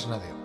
Bernabéu.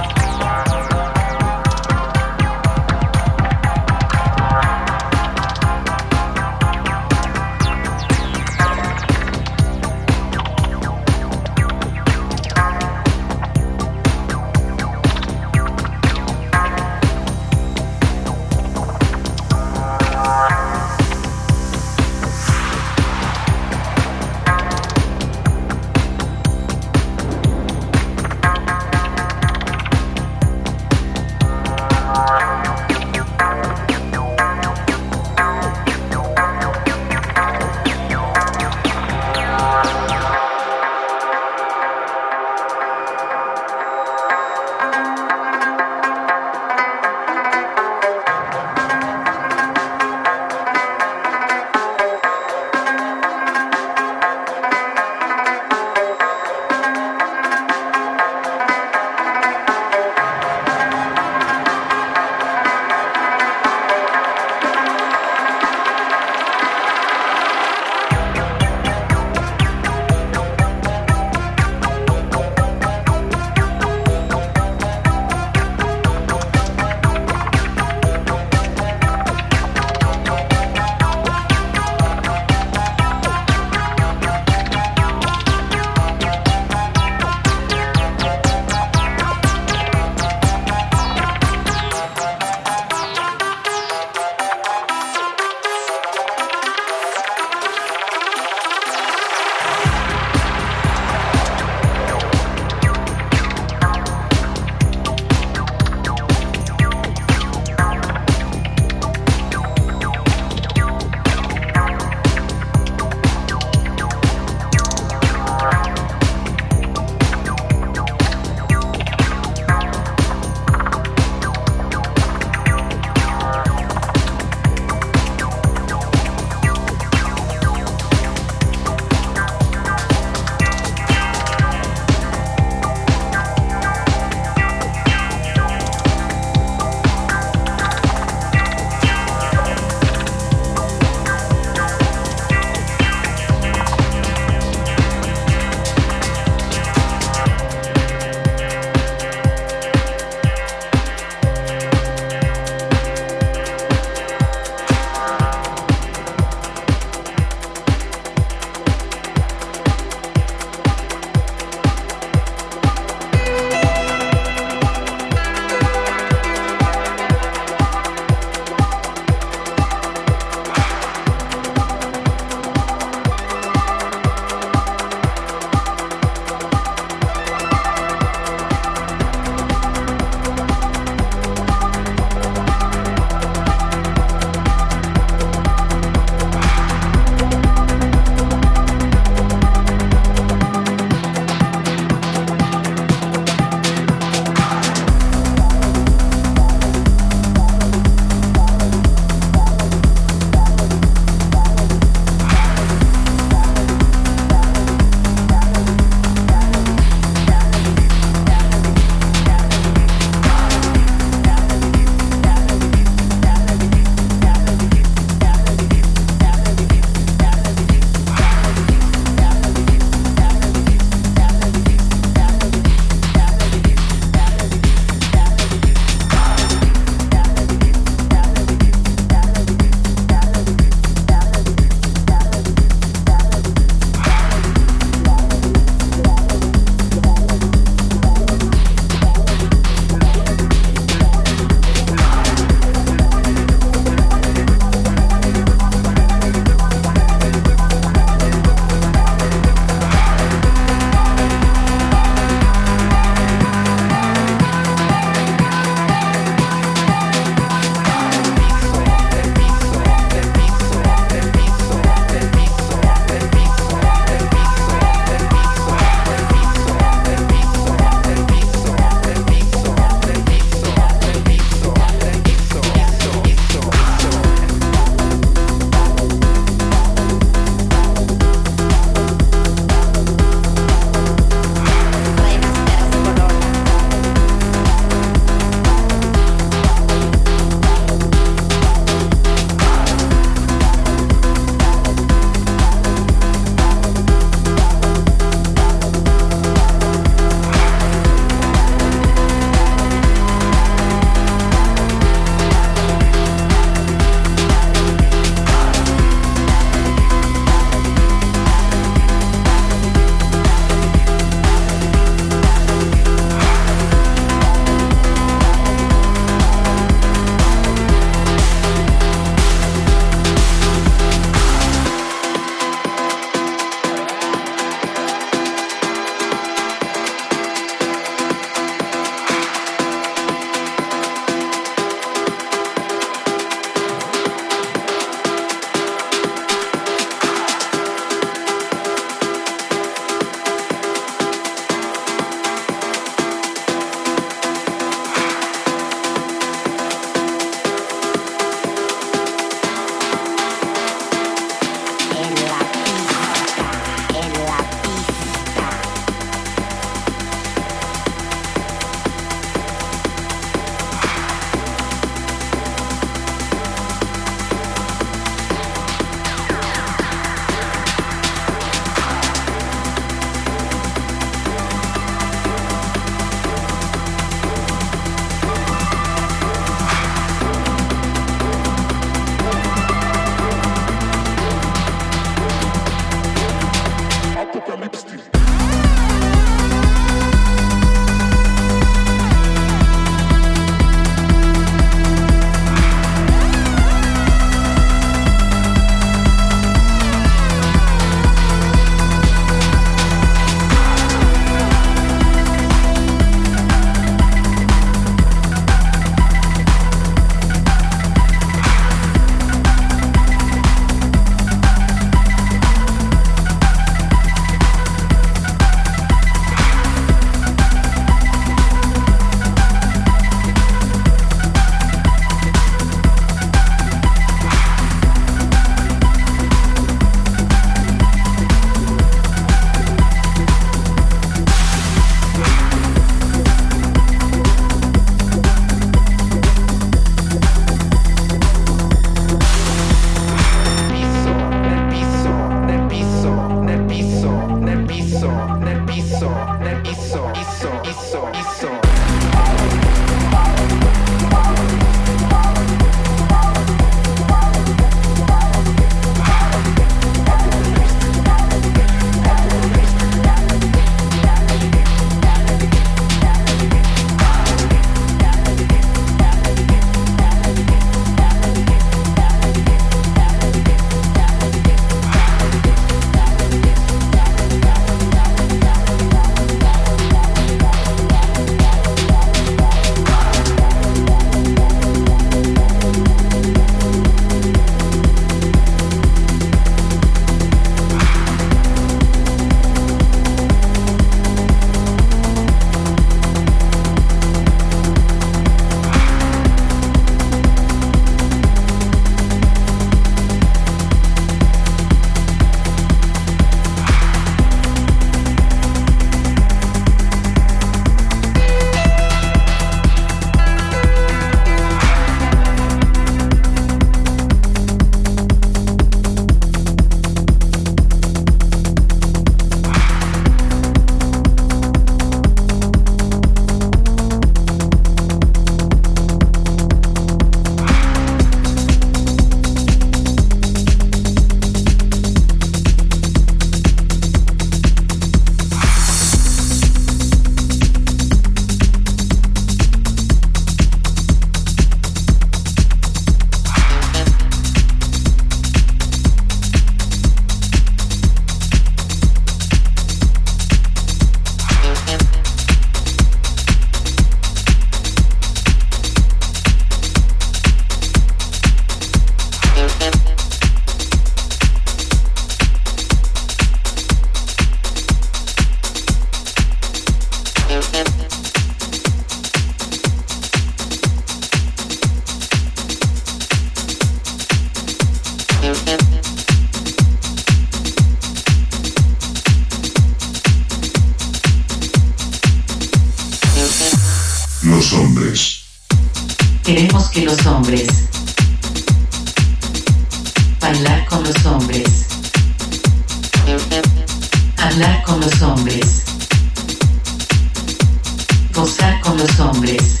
hombres.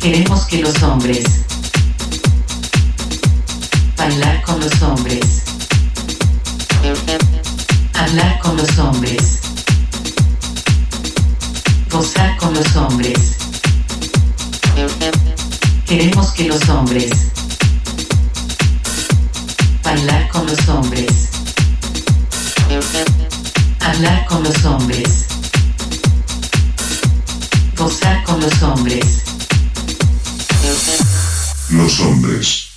Queremos que los hombres bailar con los hombres. Hablar con los hombres. Gozar con los hombres. Queremos que los hombres bailar con los hombres. Hablar con los hombres. Posar con los hombres. Los hombres.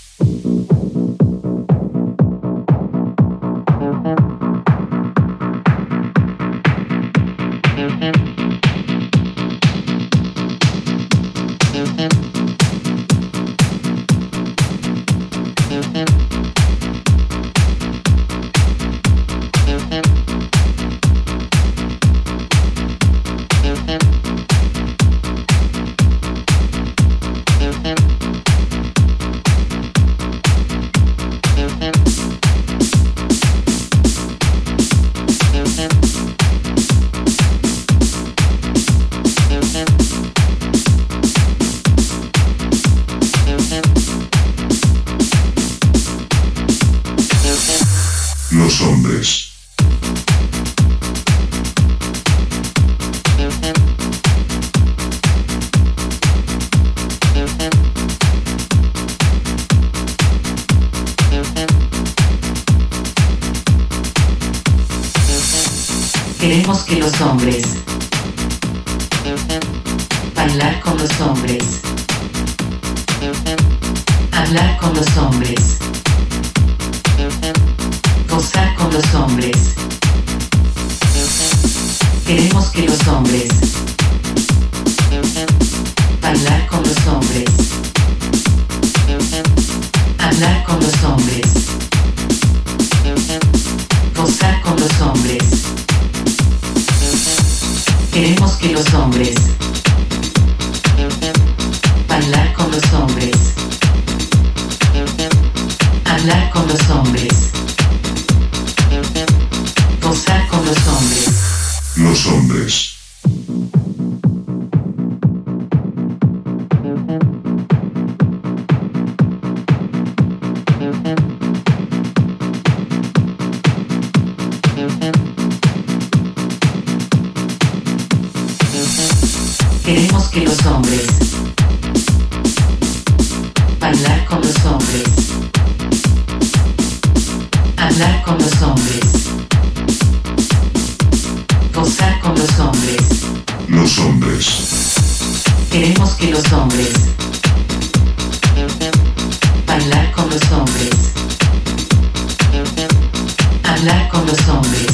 Hablar con los hombres.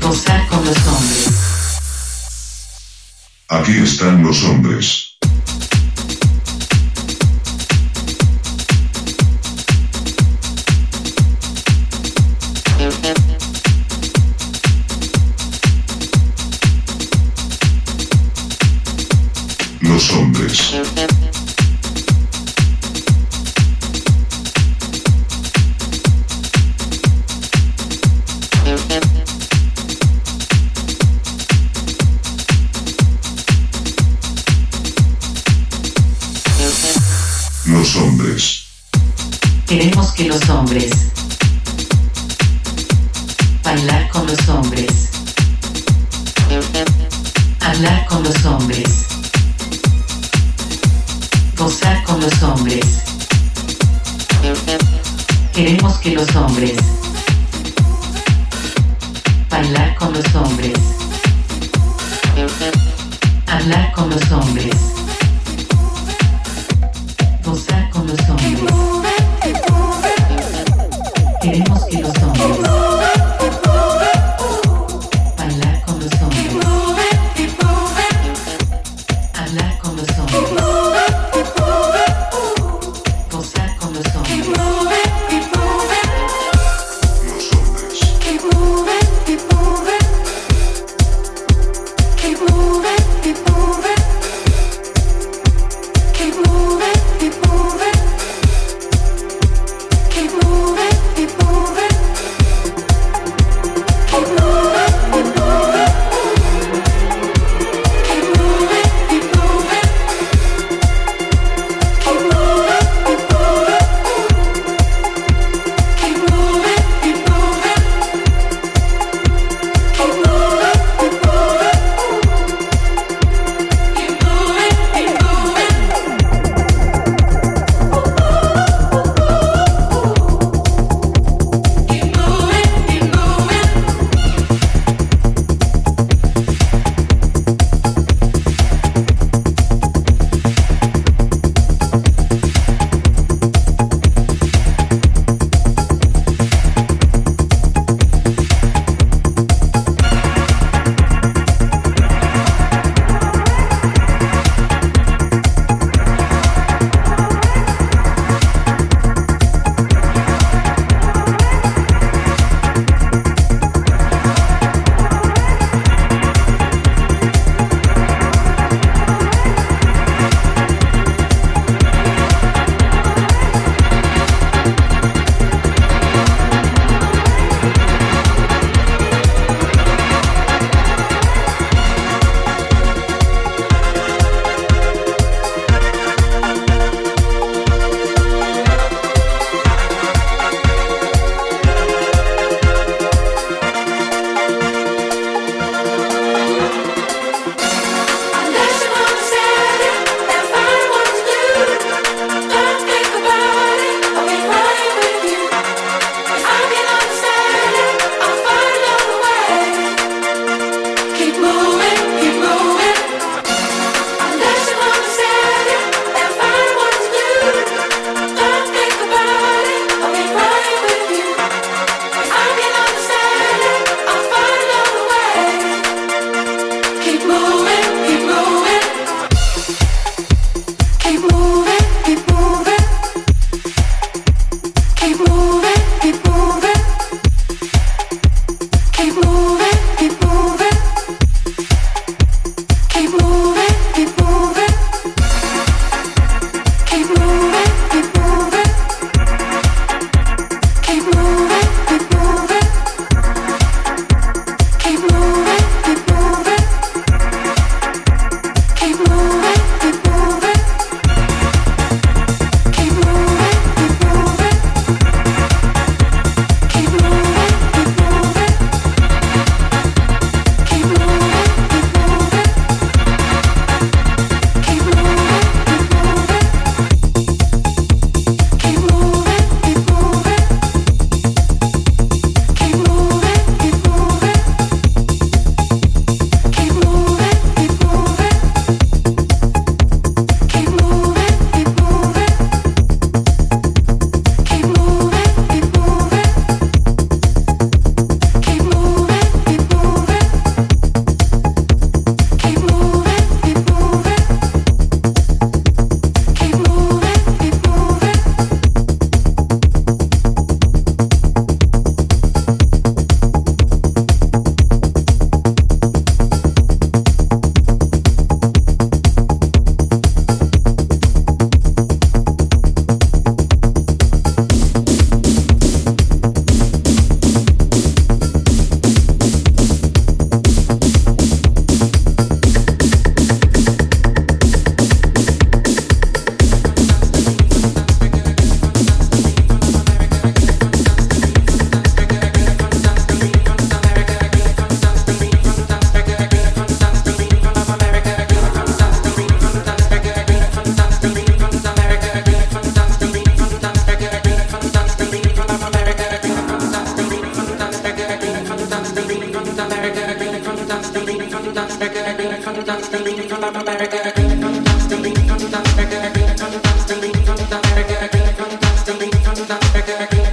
Posar con los hombres. Aquí están los hombres.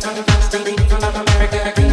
understand the need of America.